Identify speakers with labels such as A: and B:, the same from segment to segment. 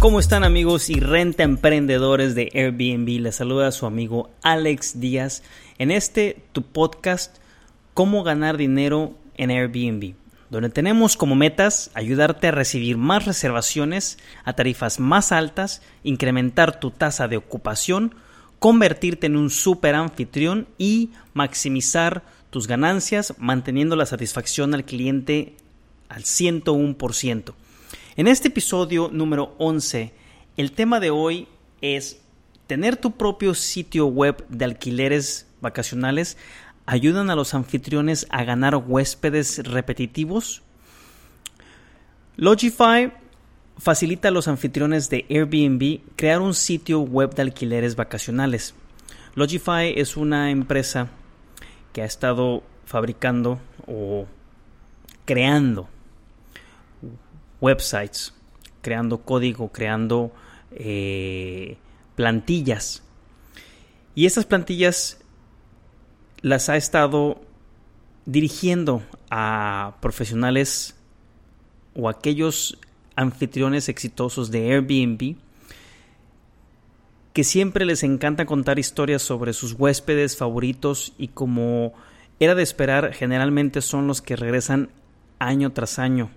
A: ¿Cómo están amigos y renta emprendedores de Airbnb? Les saluda su amigo Alex Díaz en este tu podcast Cómo ganar dinero en Airbnb, donde tenemos como metas ayudarte a recibir más reservaciones a tarifas más altas, incrementar tu tasa de ocupación, convertirte en un super anfitrión y maximizar tus ganancias manteniendo la satisfacción al cliente al 101%. En este episodio número 11, el tema de hoy es tener tu propio sitio web de alquileres vacacionales ayudan a los anfitriones a ganar huéspedes repetitivos. Logify facilita a los anfitriones de Airbnb crear un sitio web de alquileres vacacionales. Logify es una empresa que ha estado fabricando o creando websites, creando código, creando eh, plantillas. Y estas plantillas las ha estado dirigiendo a profesionales o aquellos anfitriones exitosos de Airbnb que siempre les encanta contar historias sobre sus huéspedes favoritos y como era de esperar generalmente son los que regresan año tras año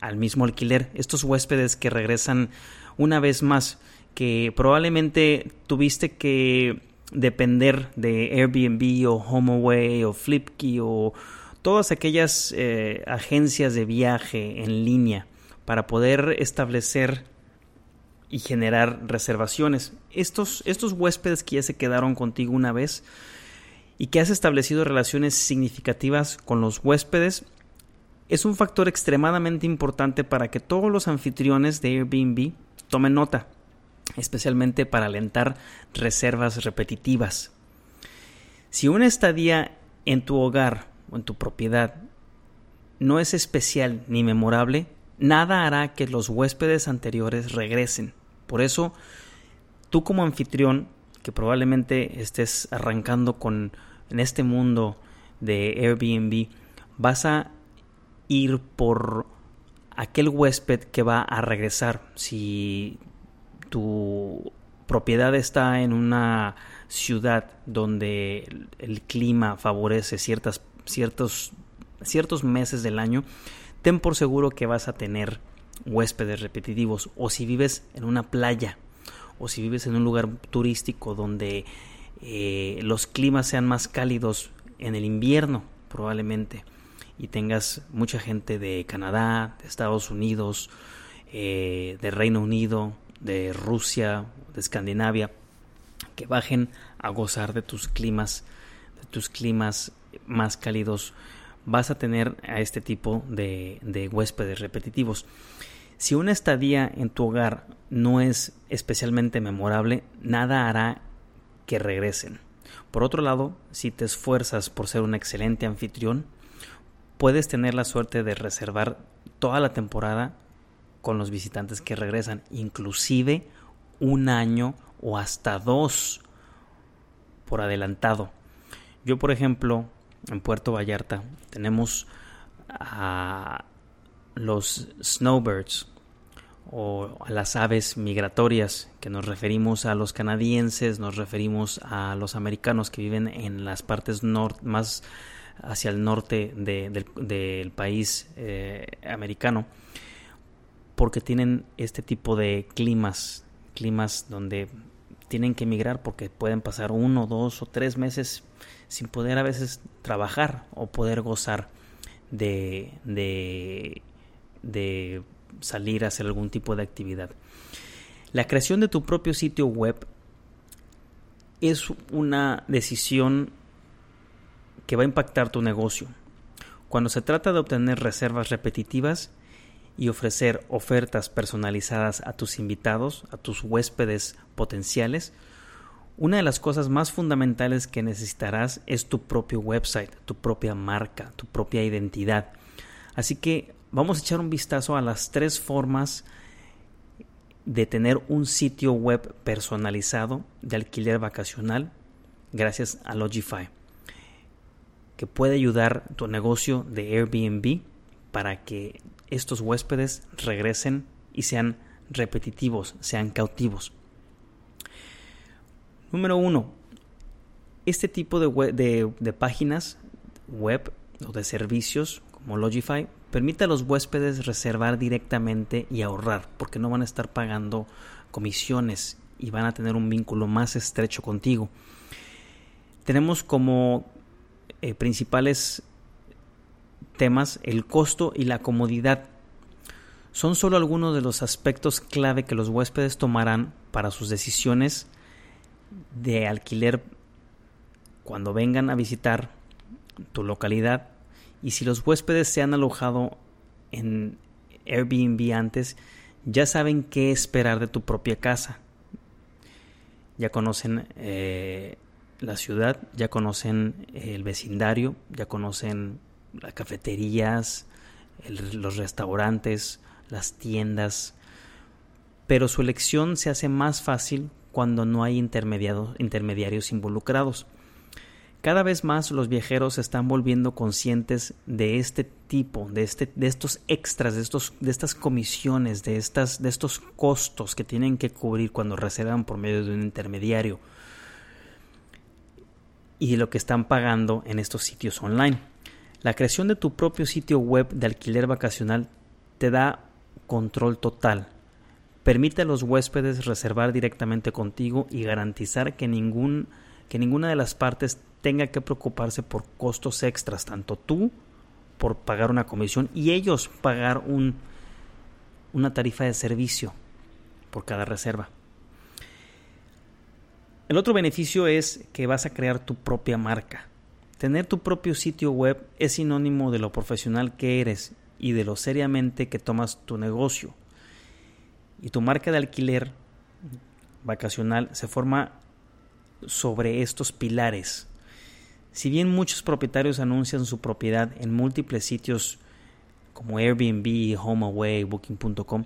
A: al mismo alquiler. Estos huéspedes que regresan una vez más, que probablemente tuviste que depender de Airbnb o HomeAway o Flipkey o todas aquellas eh, agencias de viaje en línea para poder establecer y generar reservaciones. Estos, estos huéspedes que ya se quedaron contigo una vez y que has establecido relaciones significativas con los huéspedes es un factor extremadamente importante para que todos los anfitriones de Airbnb tomen nota, especialmente para alentar reservas repetitivas. Si una estadía en tu hogar o en tu propiedad no es especial ni memorable, nada hará que los huéspedes anteriores regresen. Por eso, tú como anfitrión, que probablemente estés arrancando con en este mundo de Airbnb, vas a ir por aquel huésped que va a regresar. Si tu propiedad está en una ciudad donde el, clima favorece ciertas, ciertos, ciertos meses del año, ten por seguro que vas a tener huéspedes repetitivos. O si vives en una playa, o si vives en un lugar turístico donde eh, los climas sean más cálidos en el invierno, probablemente y tengas mucha gente de Canadá, de Estados Unidos, eh, de Reino Unido, de Rusia, de Escandinavia, que bajen a gozar de tus climas, de tus climas más cálidos, vas a tener a este tipo de, de huéspedes repetitivos. Si una estadía en tu hogar no es especialmente memorable, nada hará que regresen. Por otro lado, si te esfuerzas por ser un excelente anfitrión, puedes tener la suerte de reservar toda la temporada con los visitantes que regresan, inclusive un año o hasta dos por adelantado. Yo, por ejemplo, en Puerto Vallarta tenemos a los snowbirds o a las aves migratorias, que nos referimos a los canadienses, nos referimos a los americanos que viven en las partes más hacia el norte del, país eh, americano, porque tienen este tipo de climas, climas donde tienen que emigrar porque pueden pasar uno, dos o tres meses sin poder a veces trabajar o poder gozar de, de, de salir a hacer algún tipo de actividad. La creación de tu propio sitio web es una decisión que va a impactar tu negocio. Cuando se trata de obtener reservas repetitivas y ofrecer ofertas personalizadas a tus invitados, a tus huéspedes potenciales, una de las cosas más fundamentales que necesitarás es tu propio website, tu propia marca, tu propia identidad. Así que vamos a echar un vistazo a las tres formas de tener un sitio web personalizado de alquiler vacacional gracias a Logify que puede ayudar tu negocio de Airbnb para que estos huéspedes regresen y sean repetitivos, sean cautivos. Número uno, este tipo de, de páginas web o de servicios como Logify permite a los huéspedes reservar directamente y ahorrar, porque no van a estar pagando comisiones y van a tener un vínculo más estrecho contigo. Tenemos como eh, principales temas el costo y la comodidad. Son solo algunos de los aspectos clave que los huéspedes tomarán para sus decisiones de alquiler cuando vengan a visitar tu localidad y si los huéspedes se han alojado en Airbnb antes, ya saben qué esperar de tu propia casa. Ya conocen eh, la ciudad, ya conocen el vecindario, ya conocen las cafeterías, los restaurantes, las tiendas, pero su elección se hace más fácil cuando no hay intermediarios involucrados. Cada vez más los viajeros se están volviendo conscientes de este tipo, de, este, de estos extras, de, estos, de estas comisiones, de, estas, de estos costos que tienen que cubrir cuando reservan por medio de un intermediario y lo que están pagando en estos sitios online. La creación de tu propio sitio web de alquiler vacacional te da control total. Permite a los huéspedes reservar directamente contigo y garantizar que, ningún, que ninguna de las partes tenga que preocuparse por costos extras, tanto tú por pagar una comisión y ellos pagar un, una tarifa de servicio por cada reserva. El otro beneficio es que vas a crear tu propia marca. Tener tu propio sitio web es sinónimo de lo profesional que eres y de lo seriamente que tomas tu negocio. Y tu marca de alquiler vacacional se forma sobre estos pilares si bien muchos propietarios anuncian su propiedad en múltiples sitios como Airbnb, HomeAway, Booking.com,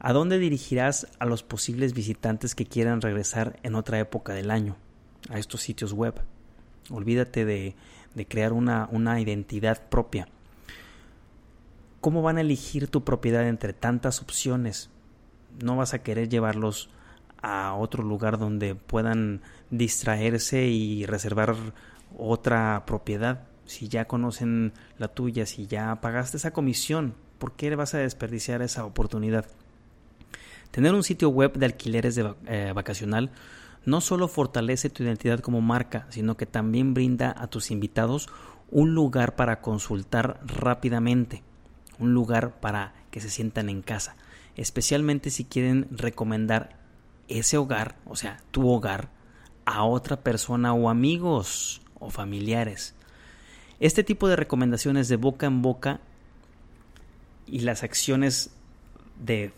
A: ¿a dónde dirigirás a los posibles visitantes que quieran regresar en otra época del año a estos sitios web? Olvídate de, crear una, una identidad propia. ¿Cómo van a elegir tu propiedad entre tantas opciones? No vas a querer llevarlos a otro lugar donde puedan distraerse y reservar otra propiedad, si ya conocen la tuya, si ya pagaste esa comisión, ¿por qué vas a desperdiciar esa oportunidad? Tener un sitio web de alquileres de, eh, vacacional no solo fortalece tu identidad como marca, sino que también brinda a tus invitados un lugar para consultar rápidamente, un lugar para que se sientan en casa, especialmente si quieren recomendar ese hogar, o sea, tu hogar, a otra persona o amigos o familiares. Este tipo de recomendaciones de boca en boca y las acciones de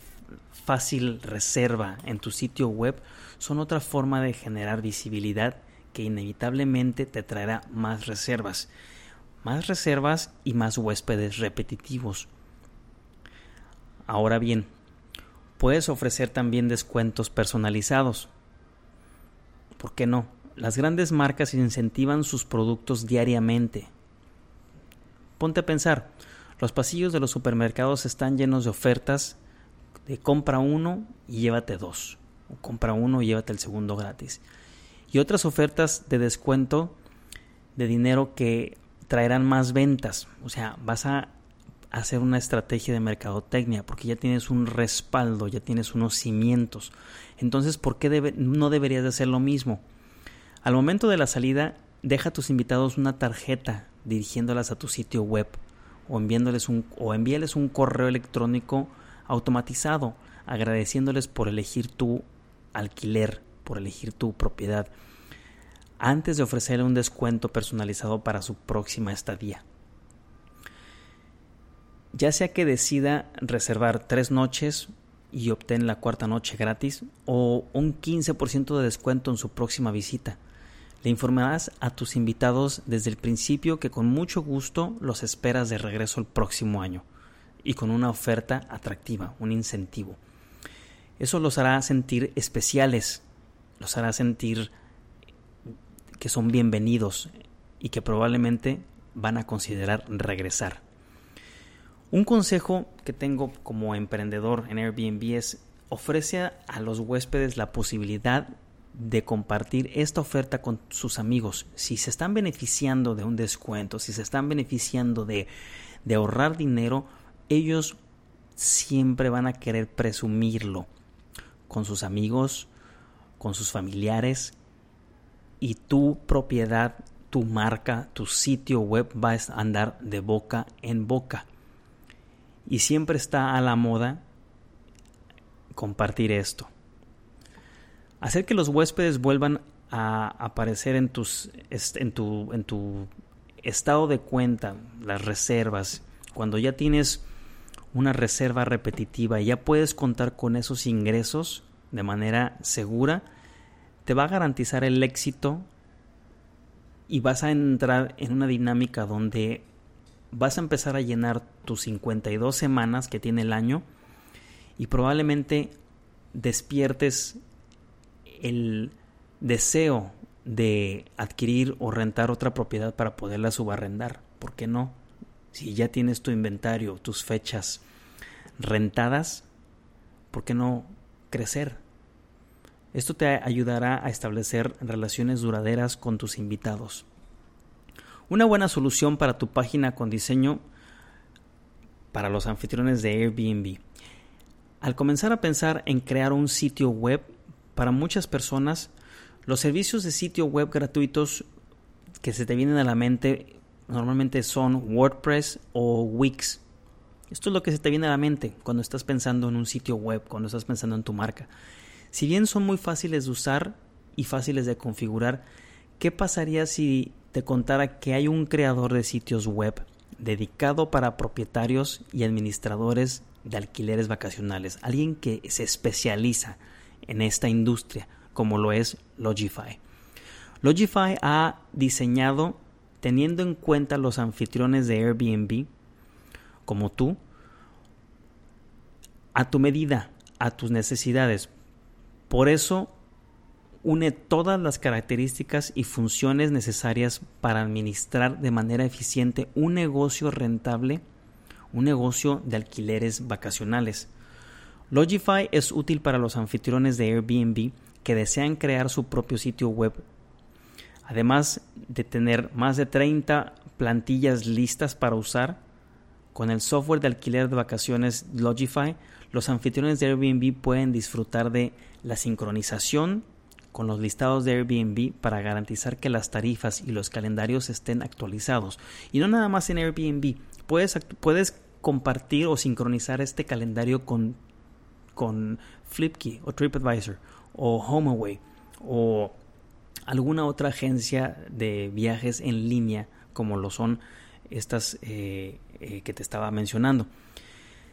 A: fácil reserva en tu sitio web son otra forma de generar visibilidad que inevitablemente te traerá más reservas, más reservas y más huéspedes repetitivos. Ahora bien, puedes ofrecer también descuentos personalizados. ¿Por qué no? Las grandes marcas incentivan sus productos diariamente. Ponte a pensar, los pasillos de los supermercados están llenos de ofertas de compra uno y llévate dos, o compra uno y llévate el segundo gratis. Y otras ofertas de descuento de dinero que traerán más ventas. O sea, vas a hacer una estrategia de mercadotecnia porque ya tienes un respaldo, ya tienes unos cimientos. Entonces, ¿por qué no deberías de hacer lo mismo? Al momento de la salida, deja a tus invitados una tarjeta dirigiéndolas a tu sitio web o enviándoles o envíales un correo electrónico automatizado agradeciéndoles por elegir tu alquiler, por elegir tu propiedad antes de ofrecerle un descuento personalizado para su próxima estadía. Ya sea que decida reservar tres noches y obtén la cuarta noche gratis o un 15% de descuento en su próxima visita. Le informarás a tus invitados desde el principio que con mucho gusto los esperas de regreso el próximo año y con una oferta atractiva, un incentivo. Eso los hará sentir especiales, los hará sentir que son bienvenidos y que probablemente van a considerar regresar. Un consejo que tengo como emprendedor en Airbnb es ofrece a los huéspedes la posibilidad de compartir esta oferta con sus amigos. Si se están beneficiando de un descuento, si se están beneficiando de, de ahorrar dinero, ellos siempre van a querer presumirlo con sus amigos, con sus familiares y tu propiedad, tu marca, tu sitio web va a andar de boca en boca. Y siempre está a la moda compartir esto. Hacer que los huéspedes vuelvan a aparecer en, tus, en, tu, en tu estado de cuenta, las reservas, cuando ya tienes una reserva repetitiva y ya puedes contar con esos ingresos de manera segura, te va a garantizar el éxito y vas a entrar en una dinámica donde vas a empezar a llenar tus 52 semanas que tiene el año y probablemente despiertes el deseo de adquirir o rentar otra propiedad para poderla subarrendar. ¿Por qué no? Si ya tienes tu inventario, tus fechas rentadas, ¿por qué no crecer? Esto te ayudará a establecer relaciones duraderas con tus invitados. Una buena solución para tu página con diseño para los anfitriones de Airbnb. Al comenzar a pensar en crear un sitio web, para muchas personas, los servicios de sitio web gratuitos que se te vienen a la mente normalmente son WordPress o Wix. Esto es lo que se te viene a la mente cuando estás pensando en un sitio web, cuando estás pensando en tu marca. Si bien son muy fáciles de usar y fáciles de configurar, ¿qué pasaría si te contara que hay un creador de sitios web dedicado para propietarios y administradores de alquileres vacacionales? Alguien que se especializa en esta industria, como lo es Logify. Logify ha diseñado, teniendo en cuenta los anfitriones de Airbnb, como tú, a tu medida, a tus necesidades. Por eso une todas las características y funciones necesarias para administrar de manera eficiente un negocio rentable, un negocio de alquileres vacacionales. Logify es útil para los anfitriones de Airbnb que desean crear su propio sitio web. Además de tener más de 30 plantillas listas para usar, con el software de alquiler de vacaciones Logify, los anfitriones de Airbnb pueden disfrutar de la sincronización con los listados de Airbnb para garantizar que las tarifas y los calendarios estén actualizados. Y no nada más en Airbnb, puedes, puedes compartir o sincronizar este calendario con, con Flipkey o TripAdvisor o HomeAway o alguna otra agencia de viajes en línea como lo son estas eh, eh, que te estaba mencionando.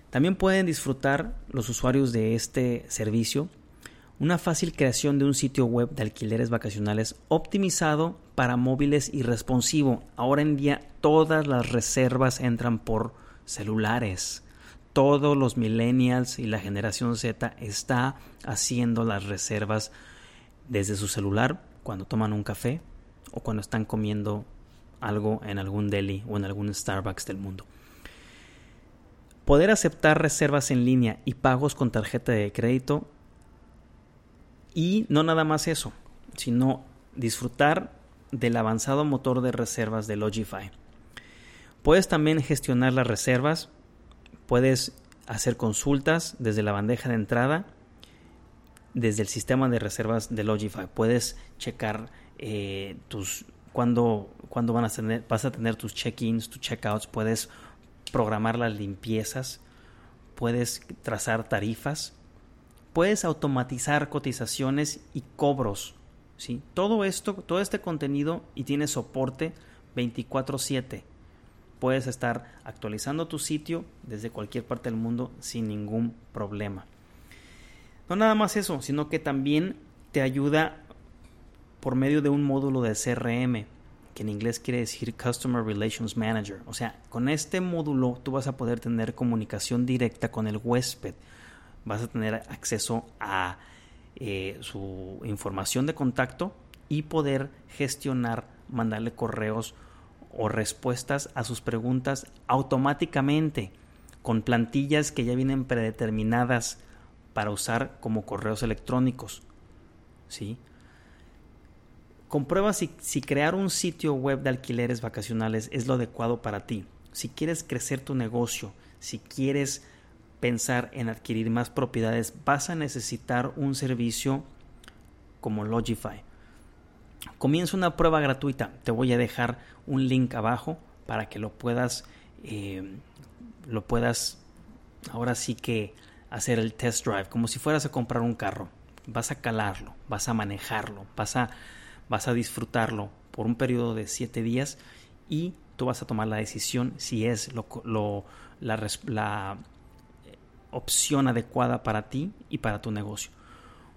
A: También pueden disfrutar los usuarios de este servicio una fácil creación de un sitio web de alquileres vacacionales optimizado para móviles y responsivo. Ahora en día todas las reservas entran por celulares. Todos los millennials y la generación Z está haciendo las reservas desde su celular cuando toman un café o cuando están comiendo algo en algún deli o en algún Starbucks del mundo. Poder aceptar reservas en línea y pagos con tarjeta de crédito y no nada más eso, sino disfrutar del avanzado motor de reservas de Logify. Puedes también gestionar las reservas, puedes hacer consultas desde la bandeja de entrada, desde el sistema de reservas de Logify. Puedes checar eh, tus cuándo, van a vas a tener tus check-ins, tus check-outs, puedes programar las limpiezas, puedes trazar tarifas, puedes automatizar cotizaciones y cobros. ¿sí? Todo esto, todo este contenido y tiene soporte 24/7. Puedes estar actualizando tu sitio desde cualquier parte del mundo sin ningún problema. No nada más eso, sino que también te ayuda por medio de un módulo de CRM, que en inglés quiere decir Customer Relations Manager. O sea, con este módulo tú vas a poder tener comunicación directa con el huésped, vas a tener acceso a eh, su información de contacto y poder gestionar, mandarle correos o respuestas a sus preguntas automáticamente con plantillas que ya vienen predeterminadas para usar como correos electrónicos. ¿Sí? Comprueba si, si crear un sitio web de alquileres vacacionales es lo adecuado para ti. Si quieres crecer tu negocio, si quieres pensar en adquirir más propiedades, vas a necesitar un servicio como Logify. Comienza una prueba gratuita. Te voy a dejar un link abajo para que lo puedas, eh, lo puedas, ahora sí que hacer el test drive, como si fueras a comprar un carro. Vas a calarlo, vas a manejarlo, vas a, vas a disfrutarlo por un periodo de siete días y tú vas a tomar la decisión si es lo, lo, la, la opción adecuada para ti y para tu negocio.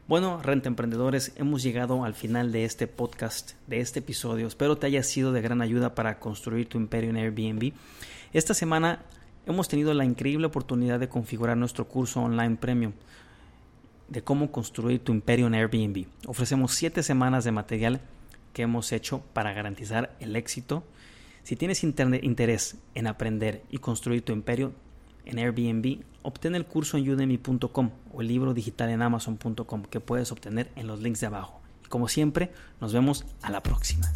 A: Bueno, renta emprendedores, hemos llegado al final de este podcast, de este episodio. Espero te haya sido de gran ayuda para construir tu imperio en Airbnb. Esta semana hemos tenido la increíble oportunidad de configurar nuestro curso online premium de cómo construir tu imperio en Airbnb. Ofrecemos 7 semanas de material que hemos hecho para garantizar el éxito. Si tienes interés en aprender y construir tu imperio, en Airbnb, obtén el curso en udemy.com o el libro digital en amazon.com que puedes obtener en los links de abajo. Y como siempre, nos vemos a la próxima.